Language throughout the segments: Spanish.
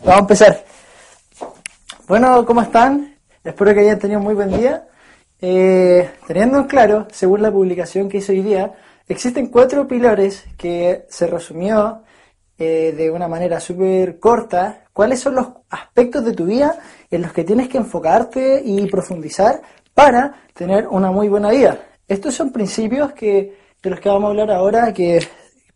Vamos a empezar. Bueno, ¿cómo están? Espero que hayan tenido un muy buen día. Eh, teniendo en claro, según la publicación que hice hoy día, existen cuatro pilares que se resumió eh, de una manera súper corta. ¿Cuáles son los aspectos de tu vida en los que tienes que enfocarte y profundizar para tener una muy buena vida? Estos son principios que, de los que vamos a hablar ahora, que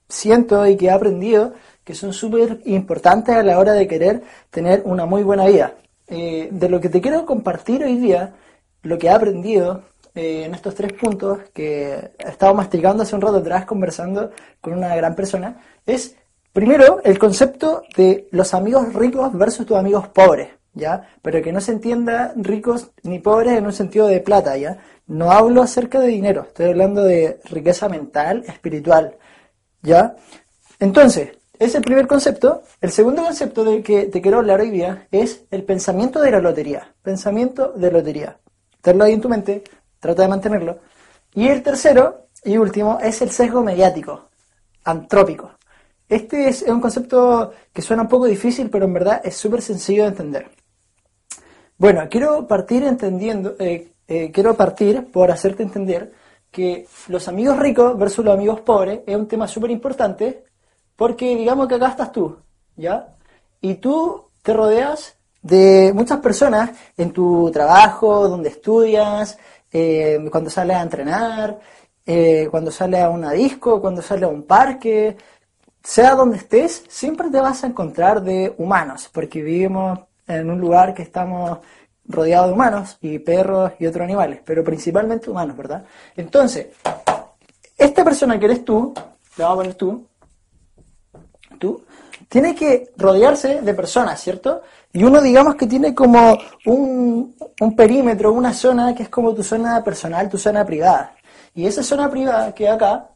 siento y que he aprendido que son súper importantes a la hora de querer tener una muy buena vida. Eh, de lo que te quiero compartir hoy día, lo que he aprendido eh, en estos tres puntos que he estado masticando hace un rato atrás conversando con una gran persona, es primero el concepto de los amigos ricos versus tus amigos pobres, ¿ya? Pero que no se entienda ricos ni pobres en un sentido de plata, ¿ya? No hablo acerca de dinero, estoy hablando de riqueza mental, espiritual, ¿ya? Entonces, es el primer concepto. El segundo concepto del que te quiero hablar hoy día es el pensamiento de la lotería. Pensamiento de lotería. Tenlo ahí en tu mente, trata de mantenerlo. Y el tercero y último es el sesgo mediático, antrópico. Este es un concepto que suena un poco difícil, pero en verdad es súper sencillo de entender. Bueno, quiero partir entendiendo, eh, eh, quiero partir por hacerte entender que los amigos ricos versus los amigos pobres es un tema súper importante porque digamos que acá estás tú, ¿ya? Y tú te rodeas de muchas personas en tu trabajo, donde estudias, eh, cuando sales a entrenar, eh, cuando sales a una disco, cuando sales a un parque, sea donde estés, siempre te vas a encontrar de humanos, porque vivimos en un lugar que estamos rodeados de humanos y perros y otros animales, pero principalmente humanos, ¿verdad? Entonces, esta persona que eres tú, le vamos a poner tú, tú, tiene que rodearse de personas, ¿cierto? Y uno digamos que tiene como un, perímetro, una zona que es como tu zona personal, tu zona privada. Y esa zona privada que acá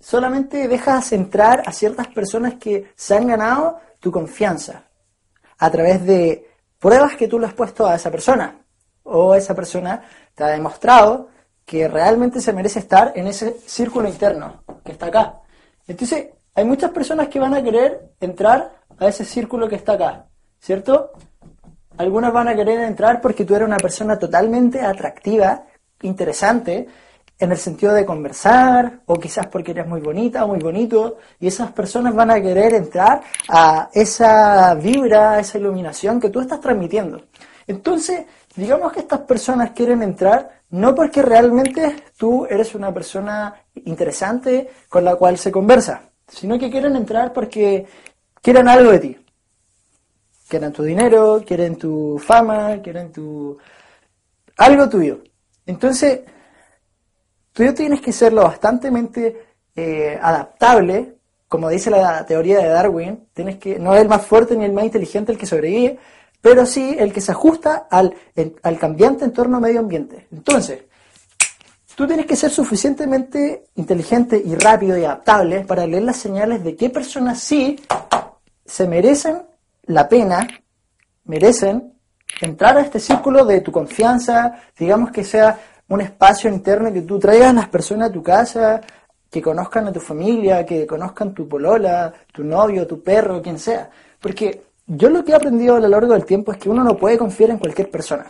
solamente dejas entrar a ciertas personas que se han ganado tu confianza a través de pruebas que tú le has puesto a esa persona. O esa persona te ha demostrado que realmente se merece estar en ese círculo interno que está acá. Entonces, hay muchas personas que van a querer entrar a ese círculo que está acá, ¿cierto? Algunas van a querer entrar porque tú eres una persona totalmente atractiva, interesante, en el sentido de conversar, o quizás porque eres muy bonita o muy bonito, y esas personas van a querer entrar a esa vibra, a esa iluminación que tú estás transmitiendo. Entonces, digamos que estas personas quieren entrar no porque realmente tú eres una persona interesante con la cual se conversa, sino que quieren entrar porque quieren algo de ti. Quieren tu dinero, quieren tu fama, quieren tu... algo tuyo. Entonces, tú tienes que ser lo bastante eh, adaptable, como dice la teoría de Darwin, tienes que, no es el más fuerte ni el más inteligente el que sobrevive, pero sí el que se ajusta al, al cambiante entorno medio ambiente. Entonces, Tú tienes que ser suficientemente inteligente y rápido y adaptable para leer las señales de qué personas sí se merecen la pena, merecen entrar a este círculo de tu confianza, digamos que sea un espacio interno que tú traigas a las personas a tu casa, que conozcan a tu familia, que conozcan tu polola, tu novio, tu perro, quien sea. Porque yo lo que he aprendido a lo largo del tiempo es que uno no puede confiar en cualquier persona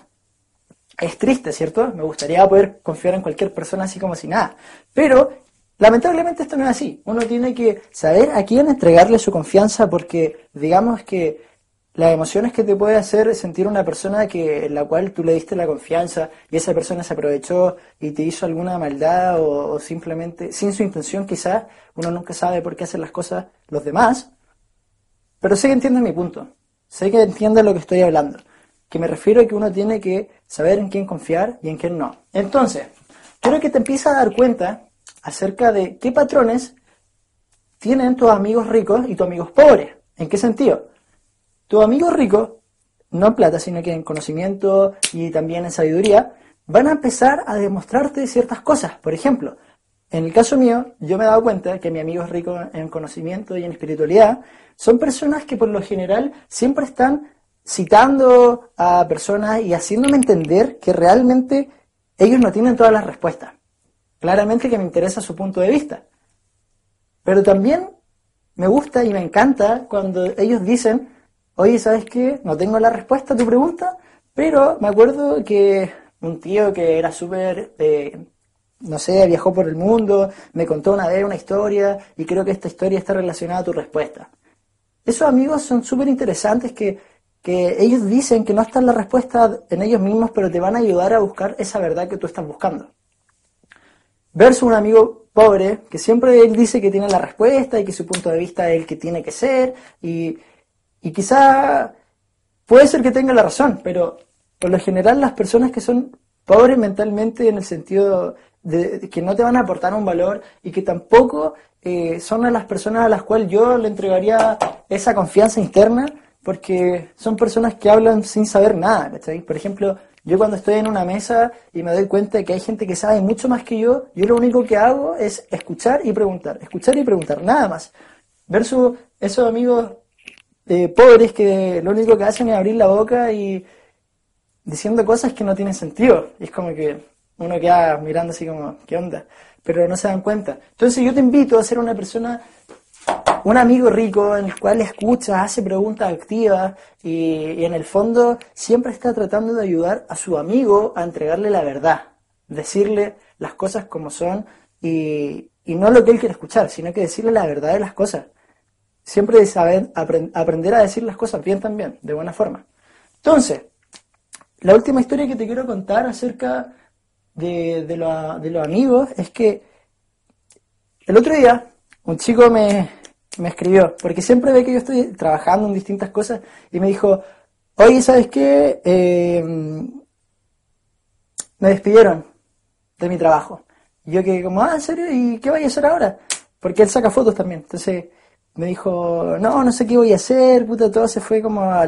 es triste, ¿cierto? Me gustaría poder confiar en cualquier persona así como si nada. Pero lamentablemente esto no es así. Uno tiene que saber a quién entregarle su confianza porque digamos que las emociones que te puede hacer sentir una persona que en la cual tú le diste la confianza y esa persona se aprovechó y te hizo alguna maldad o, simplemente sin su intención quizás, uno nunca sabe por qué hacen las cosas los demás. Pero sé que entiende mi punto. Sé que entiende lo que estoy hablando que me refiero a que uno tiene que saber en quién confiar y en quién no. Entonces, quiero que te empieces a dar cuenta acerca de qué patrones tienen tus amigos ricos y tus amigos pobres. ¿En qué sentido? tus amigos ricos, no en plata, sino que en conocimiento y también en sabiduría, van a empezar a demostrarte ciertas cosas. Por ejemplo, en el caso mío, yo me he dado cuenta que mis amigos ricos en conocimiento y en espiritualidad son personas que por lo general siempre están citando a personas y haciéndome entender que realmente ellos no tienen todas las respuestas. Claramente que me interesa su punto de vista. Pero también me gusta y me encanta cuando ellos dicen, oye, ¿sabes qué? No tengo la respuesta a tu pregunta, pero me acuerdo que un tío que era súper, eh, no sé, viajó por el mundo, me contó una vez una historia y creo que esta historia está relacionada a tu respuesta. Esos amigos son súper interesantes que, que ellos dicen que no está la respuesta en ellos mismos, pero te van a ayudar a buscar esa verdad que tú estás buscando. Versus un amigo pobre que siempre él dice que tiene la respuesta y que su punto de vista es el que tiene que ser y, y quizá puede ser que tenga la razón, pero por lo general las personas que son pobres mentalmente en el sentido de, que no te van a aportar un valor y que tampoco eh, son a las personas a las cuales yo le entregaría esa confianza interna porque son personas que hablan sin saber nada, Por ejemplo, yo cuando estoy en una mesa y me doy cuenta de que hay gente que sabe mucho más que yo, yo lo único que hago es escuchar y preguntar, escuchar y preguntar, nada más. Versus esos amigos eh, pobres que lo único que hacen es abrir la boca y diciendo cosas que no tienen sentido. Es como que uno queda mirando así como, ¿qué onda? Pero no se dan cuenta. Entonces yo te invito a ser una persona, un amigo rico en el cual escucha, hace preguntas activas y, en el fondo siempre está tratando de ayudar a su amigo a entregarle la verdad, decirle las cosas como son y, y no lo que él quiere escuchar, sino que decirle la verdad de las cosas. Siempre saber aprender a decir las cosas bien también, de buena forma. Entonces, la última historia que te quiero contar acerca de, de, los amigos es que el otro día un chico me, escribió, porque siempre ve que yo estoy trabajando en distintas cosas, y me dijo, oye, ¿sabes qué? Eh, me despidieron de mi trabajo. Y yo que como, ah, ¿en serio? ¿Y qué voy a hacer ahora? Porque él saca fotos también. Entonces me dijo, no, no sé qué voy a hacer, puta, todo se fue como a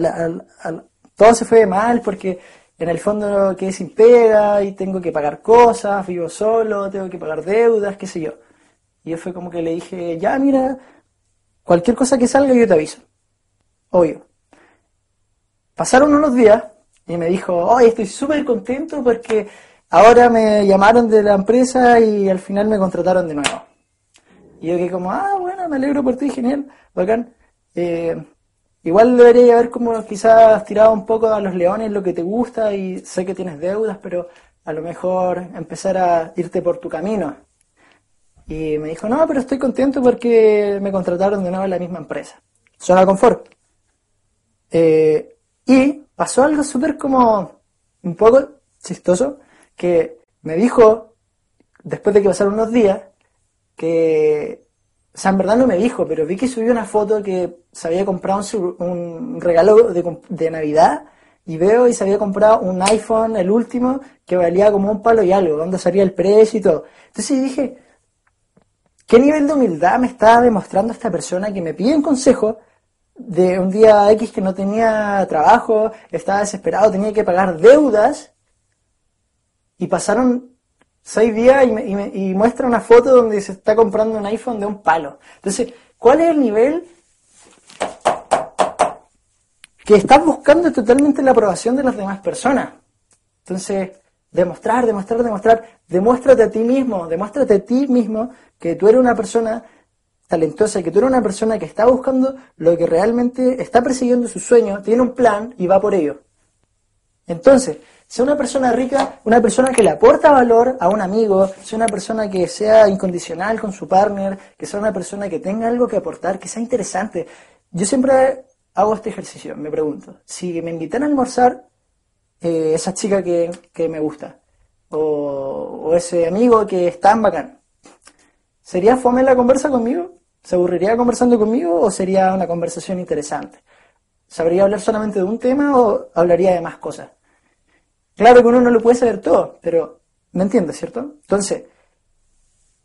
todo se fue mal porque en el fondo quedé sin pega y tengo que pagar cosas, vivo solo, tengo que pagar deudas, qué sé yo. Y yo fue como que le dije, ya mira, cualquier cosa que salga yo te aviso. Obvio. Pasaron unos días y me dijo, hoy estoy súper contento porque ahora me llamaron de la empresa y al final me contrataron de nuevo. Y yo que como, ah, bueno, me alegro por ti, genial, bacán. Eh, Igual debería haber como quizás tirado un poco a los leones lo que te gusta y sé que tienes deudas, pero a lo mejor empezar a irte por tu camino. Y me dijo, no, pero estoy contento porque me contrataron de nuevo en la misma empresa. Zona confort. Eh, y pasó algo súper como un poco chistoso, que me dijo, después de que pasaron unos días, que o sea, en verdad no me dijo, pero vi que subió una foto que se había comprado un, regalo de, Navidad y veo y se había comprado un iPhone, el último, que valía como un palo y algo, donde salía el precio y todo. Entonces dije, ¿qué nivel de humildad me está demostrando esta persona que me pide un consejo de un día X que no tenía trabajo, estaba desesperado, tenía que pagar deudas y pasaron seis días y, muestra una foto donde se está comprando un iPhone de un palo. Entonces, ¿cuál es el nivel que estás buscando totalmente la aprobación de las demás personas? Entonces, demostrar, demostrar, demostrar, demuéstrate a ti mismo, demuéstrate a ti mismo que tú eres una persona talentosa, que tú eres una persona que está buscando lo que realmente está persiguiendo su sueño, tiene un plan y va por ello. Entonces, sea una persona rica, una persona que le aporta valor a un amigo, sea una persona que sea incondicional con su partner, que sea una persona que tenga algo que aportar, que sea interesante. Yo siempre hago este ejercicio, me pregunto, si me invitan a almorzar eh, esa chica que, me gusta, o, ese amigo que es tan bacán, ¿sería fome la conversa conmigo? ¿Se aburriría conversando conmigo o sería una conversación interesante? ¿Sabría hablar solamente de un tema o hablaría de más cosas? Claro que uno no lo puede saber todo, pero me entiendes, ¿cierto? Entonces,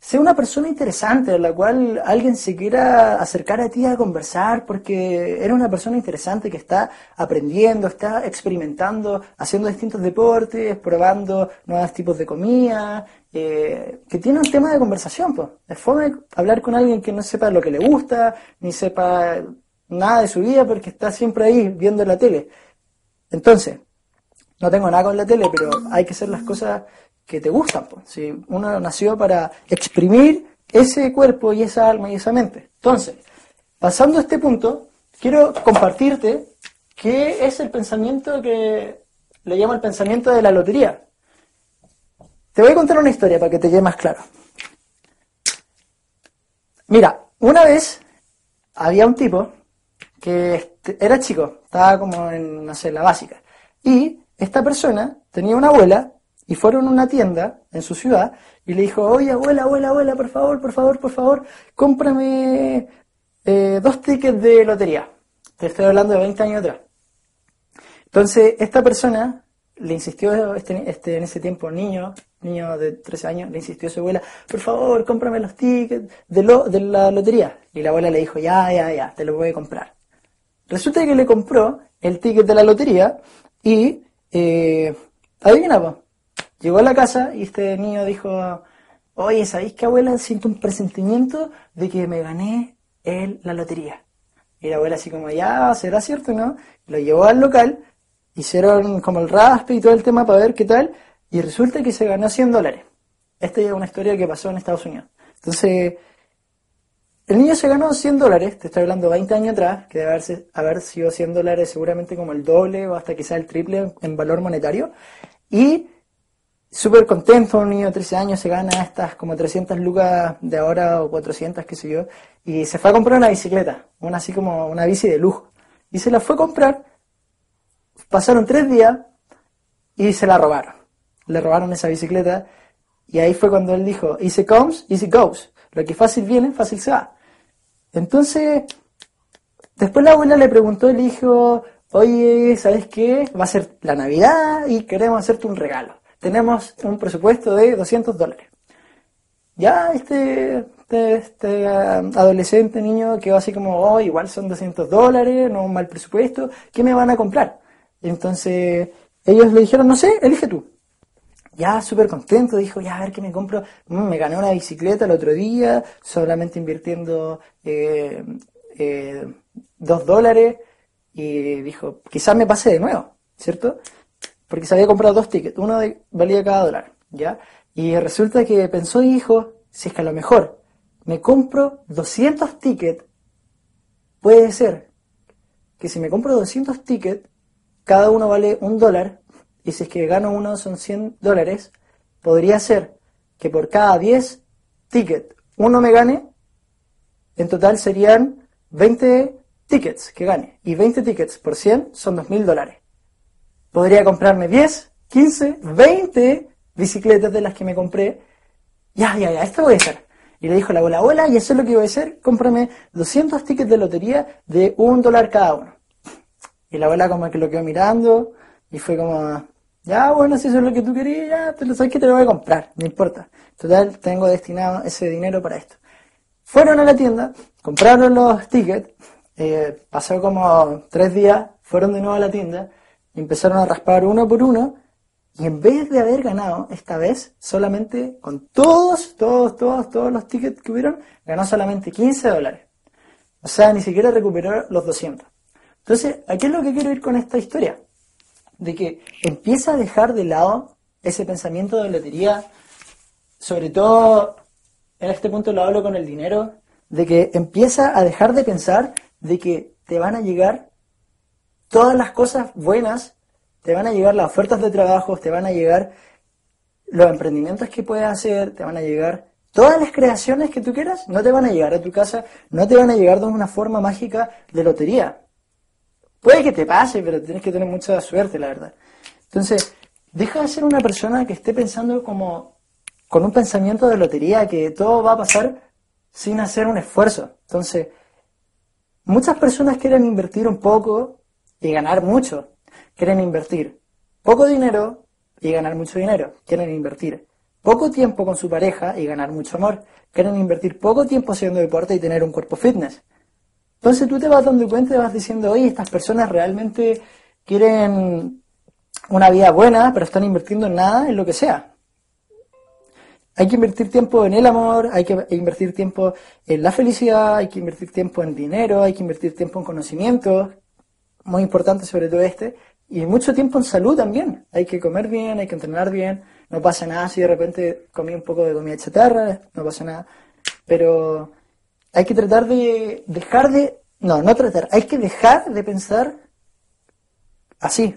Sé una persona interesante, a la cual alguien se quiera acercar a ti a conversar, porque eres una persona interesante que está aprendiendo, está experimentando, haciendo distintos deportes, probando nuevos tipos de comida, eh, que tiene un tema de conversación. Pues. Es fome hablar con alguien que no sepa lo que le gusta, ni sepa nada de su vida, porque está siempre ahí viendo la tele. Entonces, no tengo nada con la tele, pero hay que hacer las cosas que te gustan. Pues. Si uno nació para exprimir ese cuerpo y esa alma y esa mente. Entonces, pasando a este punto, quiero compartirte qué es el pensamiento que le llamo el pensamiento de la lotería. Te voy a contar una historia para que te quede más claro. Mira, una vez había un tipo que este, era chico, estaba como en, no sé, la básica, y esta persona tenía una abuela y fueron a una tienda en su ciudad y le dijo, oye, abuela, abuela, abuela, por favor, por favor, por favor, cómprame eh, dos tickets de lotería. Te estoy hablando de 20 años atrás. Entonces, esta persona le insistió, este, este, en ese tiempo niño, niño de 13 años, le insistió a su abuela, por favor, cómprame los tickets de, lo, de la lotería. Y la abuela le dijo, ya, ya, ya, te los voy a comprar. Resulta que le compró el ticket de la lotería y, eh, Llegó a la casa y este niño dijo, oye, ¿sabéis qué abuela? Siento un presentimiento de que me gané el, la lotería. Y la abuela así como, ya, ¿será cierto, no? Lo llevó al local, hicieron como el raspe y todo el tema para ver qué tal, y resulta que se ganó 100 dólares. Esta es una historia que pasó en Estados Unidos. Entonces, el niño se ganó 100 dólares, te estoy hablando 20 años atrás, que debe haberse, haber sido 100 dólares seguramente como el doble o hasta quizá el triple en valor monetario, y súper contento, un niño de 13 años se gana estas como 300 lucas de ahora o 400, qué sé yo, y se fue a comprar una bicicleta, una así como una bici de lujo. Y se la fue a comprar, pasaron tres días y se la robaron. Le robaron esa bicicleta y ahí fue cuando él dijo, easy comes, easy goes. Lo que fácil viene, fácil se va. Entonces, después la abuela le preguntó le dijo, oye, ¿sabes qué? Va a ser la Navidad y queremos hacerte un regalo tenemos un presupuesto de 200 dólares. Ya este, este, este um, adolescente, niño, quedó así como, oh, igual son 200 dólares, no un mal presupuesto, ¿qué me van a comprar? Entonces ellos le dijeron, no sé, elige tú. Ya súper contento, dijo, ya a ver qué me compro. Mm, me gané una bicicleta el otro día, solamente invirtiendo eh, eh, dos dólares. Y dijo, quizás me pase de nuevo, ¿cierto? Porque se había comprado dos tickets, uno de, valía cada dólar, ¿ya? Y resulta que pensó y dijo, si es que a lo mejor me compro 200 tickets, puede ser que si me compro 200 tickets, cada uno vale un dólar, y si es que gano uno son 100 dólares, podría ser que por cada 10 tickets uno me gane, en total serían 20 tickets que gane, y 20 tickets por 100 son 2.000 dólares podría comprarme 10, 15, 20 bicicletas de las que me compré. Ya, ya, ya, esto voy a hacer. Y le dijo la abuela, abuela, y eso es lo que voy a hacer, cómprame 200 tickets de lotería de un dólar cada uno. Y la abuela como que lo quedó mirando y fue como, ya, bueno, si eso es lo que tú querías, ya, te lo sabes que te lo voy a comprar, no importa. Total, tengo destinado ese dinero para esto. Fueron a la tienda, compraron los tickets, eh, pasó como tres días, fueron de nuevo a la tienda empezaron a raspar uno por uno y en vez de haber ganado esta vez solamente con todos, todos, todos, todos los tickets que hubieron, ganó solamente 15 dólares. O sea, ni siquiera recuperó los 200. Entonces, ¿a qué es lo que quiero ir con esta historia? De que empieza a dejar de lado ese pensamiento de lotería, sobre todo en este punto lo hablo con el dinero, de que empieza a dejar de pensar de que te van a llegar todas las cosas buenas, te van a llegar las ofertas de trabajo, te van a llegar los emprendimientos que puedes hacer, te van a llegar todas las creaciones que tú quieras, no te van a llegar a tu casa, no te van a llegar de una forma mágica de lotería. Puede que te pase, pero tienes que tener mucha suerte, la verdad. Entonces, deja de ser una persona que esté pensando como con un pensamiento de lotería, que todo va a pasar sin hacer un esfuerzo. Entonces, muchas personas quieren invertir un poco y ganar mucho. Quieren invertir poco dinero y ganar mucho dinero. Quieren invertir poco tiempo con su pareja y ganar mucho amor. Quieren invertir poco tiempo haciendo deporte y tener un cuerpo fitness. Entonces tú te vas dando cuenta y vas diciendo, oye, estas personas realmente quieren una vida buena, pero están invirtiendo en nada, en lo que sea. Hay que invertir tiempo en el amor, hay que invertir tiempo en la felicidad, hay que invertir tiempo en dinero, hay que invertir tiempo en conocimiento, muy importante sobre todo este, y mucho tiempo en salud también. Hay que comer bien, hay que entrenar bien, no pasa nada si de repente comí un poco de comida chatarra, no pasa nada, pero hay que tratar de dejar de, no, no tratar, hay que dejar de pensar así,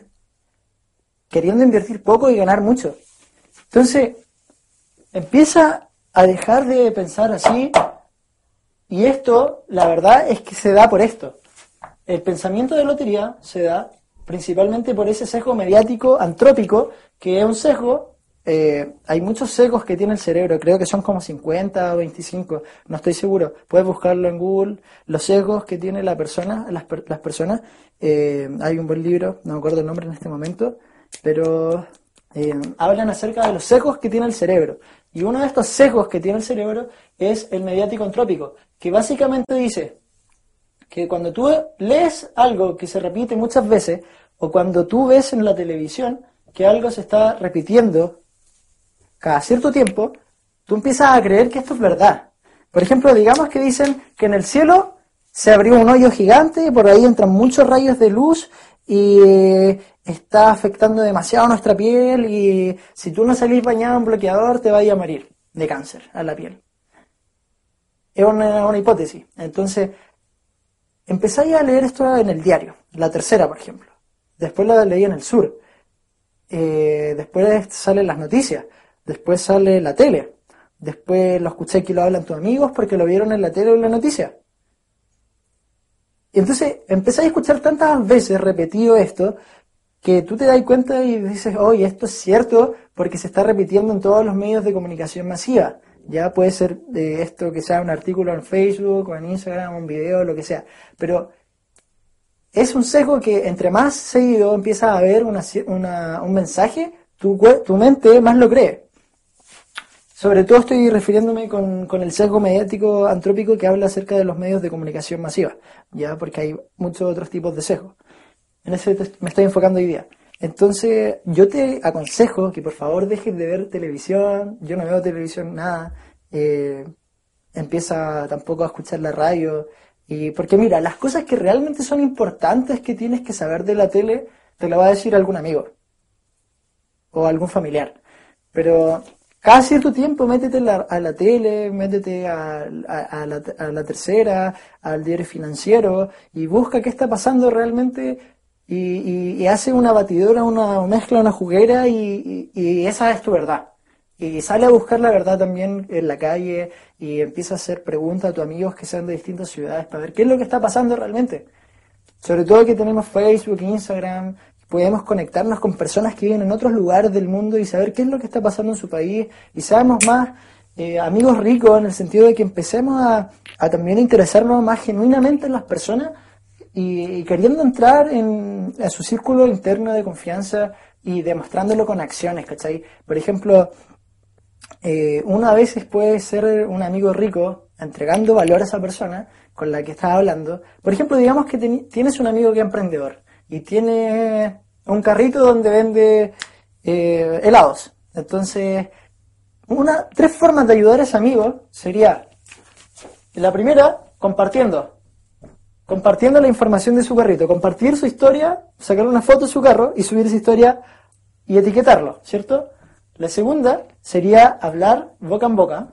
queriendo invertir poco y ganar mucho. Entonces, empieza a dejar de pensar así y esto, la verdad es que se da por esto. El pensamiento de lotería se da principalmente por ese sesgo mediático antrópico, que es un sesgo, eh, hay muchos sesgos que tiene el cerebro, creo que son como 50 o 25, no estoy seguro, puedes buscarlo en Google, los sesgos que tiene la persona, las, las personas, eh, hay un buen libro, no me acuerdo el nombre en este momento, pero eh, hablan acerca de los sesgos que tiene el cerebro. Y uno de estos sesgos que tiene el cerebro es el mediático antrópico, que básicamente dice que cuando tú lees algo que se repite muchas veces, o cuando tú ves en la televisión que algo se está repitiendo cada cierto tiempo, tú empiezas a creer que esto es verdad. Por ejemplo, digamos que dicen que en el cielo se abrió un hoyo gigante, y por ahí entran muchos rayos de luz y está afectando demasiado nuestra piel y si tú no salís bañado en bloqueador te vaya a morir de cáncer a la piel. Es una, hipótesis. Entonces, empezáis a leer esto en el diario, la tercera, por ejemplo. Después la leí en el sur. Eh, después salen las noticias. Después sale la tele. Después lo escuché que lo hablan tus amigos porque lo vieron en la tele o en la noticia. Y entonces empezáis a escuchar tantas veces repetido esto que tú te das cuenta y dices, oye, esto es cierto porque se está repitiendo en todos los medios de comunicación masiva. Ya puede ser de esto que sea un artículo en Facebook o en Instagram, un video, lo que sea. Pero es un sesgo que entre más seguido empieza a haber un mensaje, tu, tu mente más lo cree. Sobre todo estoy refiriéndome con, con, el sesgo mediático antrópico que habla acerca de los medios de comunicación masiva, ya porque hay muchos otros tipos de sesgo. En ese me estoy enfocando hoy día. Entonces, yo te aconsejo que por favor dejes de ver televisión. Yo no veo televisión nada. Eh, empieza tampoco a escuchar la radio. Y porque mira, las cosas que realmente son importantes que tienes que saber de la tele, te lo va a decir algún amigo o algún familiar. Pero cada cierto tiempo métete a la tele, métete a, la, a, la, tercera, al diario financiero y busca qué está pasando realmente y, hace una batidora, una mezcla, una juguera y, esa es tu verdad. Y sale a buscar la verdad también en la calle y empieza a hacer preguntas a tus amigos que sean de distintas ciudades para ver qué es lo que está pasando realmente. Sobre todo que tenemos Facebook, Instagram, podemos conectarnos con personas que viven en otros lugares del mundo y saber qué es lo que está pasando en su país y seamos más eh, amigos ricos en el sentido de que empecemos a, a también interesarnos más genuinamente en las personas y, queriendo entrar en, su círculo interno de confianza y demostrándolo con acciones, ¿cachai? Por ejemplo, eh, uno a veces puede ser un amigo rico entregando valor a esa persona con la que estás hablando. Por ejemplo, digamos que tienes un amigo que es emprendedor y tiene un carrito donde vende eh, helados. Entonces, una, tres formas de ayudar a ese amigo sería, la primera, compartiendo compartiendo la información de su carrito, compartir su historia, sacar una foto de su carro y subir esa historia y etiquetarlo, ¿cierto? La segunda sería hablar boca en boca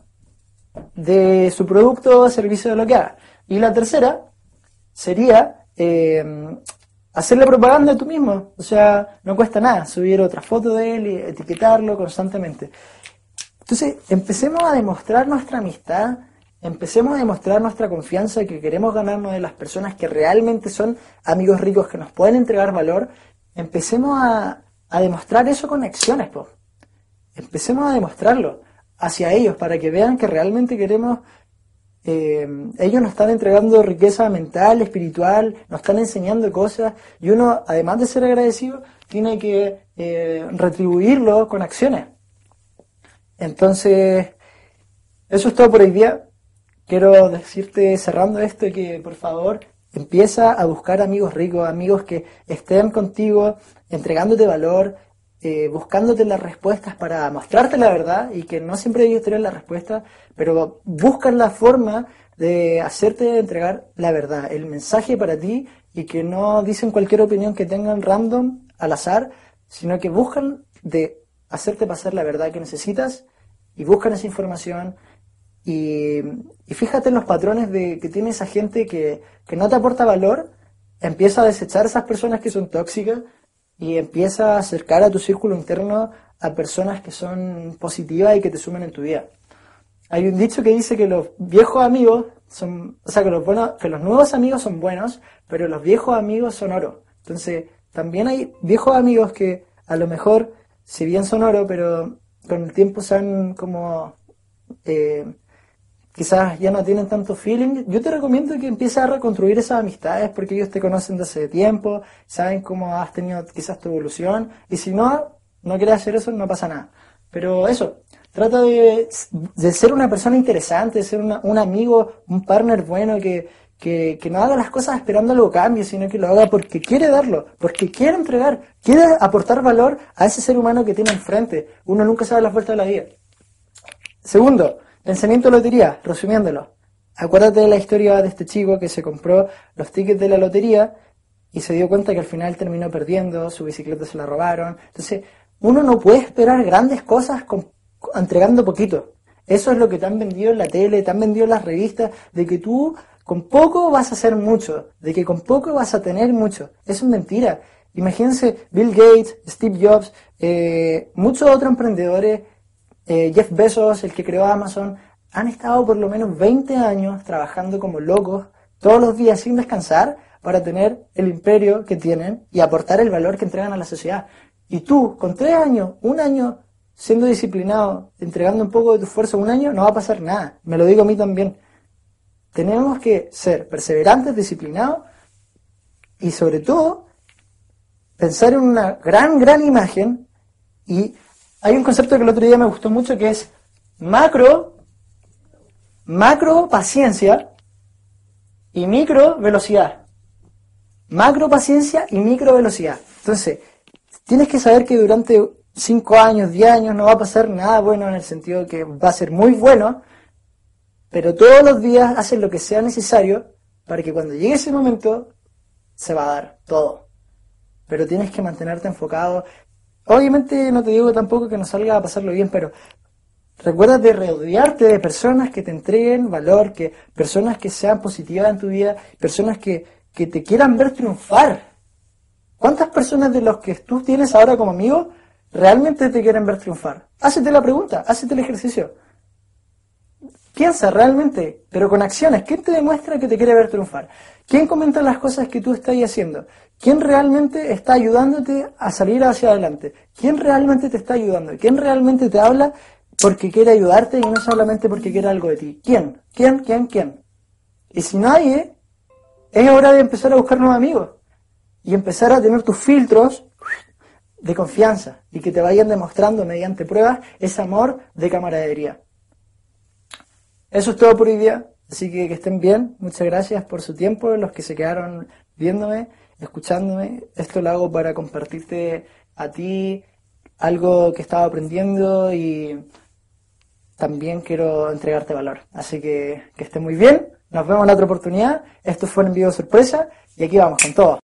de su producto o servicio de lo que haga. Y la tercera sería eh, hacerle propaganda tú mismo. O sea, no cuesta nada subir otra foto de él y etiquetarlo constantemente. Entonces, empecemos a demostrar nuestra amistad Empecemos a demostrar nuestra confianza que queremos ganarnos de las personas que realmente son amigos ricos que nos pueden entregar valor. Empecemos a, demostrar eso con acciones, po. Empecemos a demostrarlo hacia ellos para que vean que realmente queremos eh, ellos nos están entregando riqueza mental, espiritual, nos están enseñando cosas y uno, además de ser agradecido, tiene que eh, retribuirlo con acciones. Entonces, eso es todo por hoy día. Quiero decirte, cerrando esto, que por favor empieza a buscar amigos ricos, amigos que estén contigo, entregándote valor, eh, buscándote las respuestas para mostrarte la verdad y que no siempre ellos tienen la respuesta, pero buscan la forma de hacerte entregar la verdad, el mensaje para ti y que no dicen cualquier opinión que tengan random, al azar, sino que buscan de hacerte pasar la verdad que necesitas y buscan esa información y, fíjate en los patrones de, que tiene esa gente que, que no te aporta valor, empieza a desechar esas personas que son tóxicas y empieza a acercar a tu círculo interno a personas que son positivas y que te sumen en tu vida. Hay un dicho que dice que los viejos amigos son, o sea, que los, buenos, que los nuevos amigos son buenos, pero los viejos amigos son oro. Entonces, también hay viejos amigos que a lo mejor, si bien son oro, pero con el tiempo se han como eh, quizás ya no tienen tanto feeling, yo te recomiendo que empieces a reconstruir esas amistades porque ellos te conocen desde hace tiempo, saben cómo has tenido quizás tu evolución y si no, no quieres hacer eso, no pasa nada. Pero eso, trata de, ser una persona interesante, de ser un amigo, un partner bueno que, que, que, no haga las cosas esperando algo cambie, sino que lo haga porque quiere darlo, porque quiere entregar, quiere aportar valor a ese ser humano que tiene enfrente. Uno nunca sabe la vuelta de la vida. Segundo, Pensamiento lotería, resumiéndolo. Acuérdate de la historia de este chico que se compró los tickets de la lotería y se dio cuenta que al final terminó perdiendo, su bicicleta se la robaron. Entonces, uno no puede esperar grandes cosas entregando poquito. Eso es lo que te han vendido en la tele, te han vendido en las revistas, de que tú con poco vas a hacer mucho, de que con poco vas a tener mucho. Eso es mentira. Imagínense Bill Gates, Steve Jobs, eh, muchos otros emprendedores eh, Jeff Bezos, el que creó Amazon, han estado por lo menos 20 años trabajando como locos todos los días sin descansar para tener el imperio que tienen y aportar el valor que entregan a la sociedad. Y tú, con tres años, un año siendo disciplinado, entregando un poco de tu esfuerzo, un año, no va a pasar nada. Me lo digo a mí también. Tenemos que ser perseverantes, disciplinados y sobre todo pensar en una gran, gran imagen y hay un concepto que el otro día me gustó mucho que es macro, macro paciencia y micro velocidad. Macro paciencia y micro velocidad. Entonces, tienes que saber que durante 5 años, 10 años no va a pasar nada bueno en el sentido que va a ser muy bueno, pero todos los días haces lo que sea necesario para que cuando llegue ese momento se va a dar todo. Pero tienes que mantenerte enfocado, Obviamente no te digo tampoco que no salga a pasarlo bien, pero recuerda de rodearte de personas que te entreguen valor, que personas que sean positivas en tu vida, personas que, que te quieran ver triunfar. ¿Cuántas personas de los que tú tienes ahora como amigo realmente te quieren ver triunfar? Hácete la pregunta, hácete el ejercicio. Piensa realmente, pero con acciones. ¿Quién te demuestra que te quiere ver triunfar? ¿Quién comenta las cosas que tú estás haciendo? ¿Quién realmente está ayudándote a salir hacia adelante? ¿Quién realmente te está ayudando? ¿Quién realmente te habla porque quiere ayudarte y no solamente porque quiere algo de ti? ¿Quién? ¿Quién? ¿Quién? ¿Quién? Y si nadie, es hora de empezar a buscar nuevos amigos y empezar a tener tus filtros de confianza y que te vayan demostrando mediante pruebas ese amor de camaradería. Eso es todo por hoy día. Así que que estén bien. Muchas gracias por su tiempo, los que se quedaron viéndome, escuchándome. Esto lo hago para compartirte a ti algo que estaba aprendiendo y también quiero entregarte valor. Así que que estén muy bien. Nos vemos en la otra oportunidad. Esto fue un envío sorpresa y aquí vamos con todo.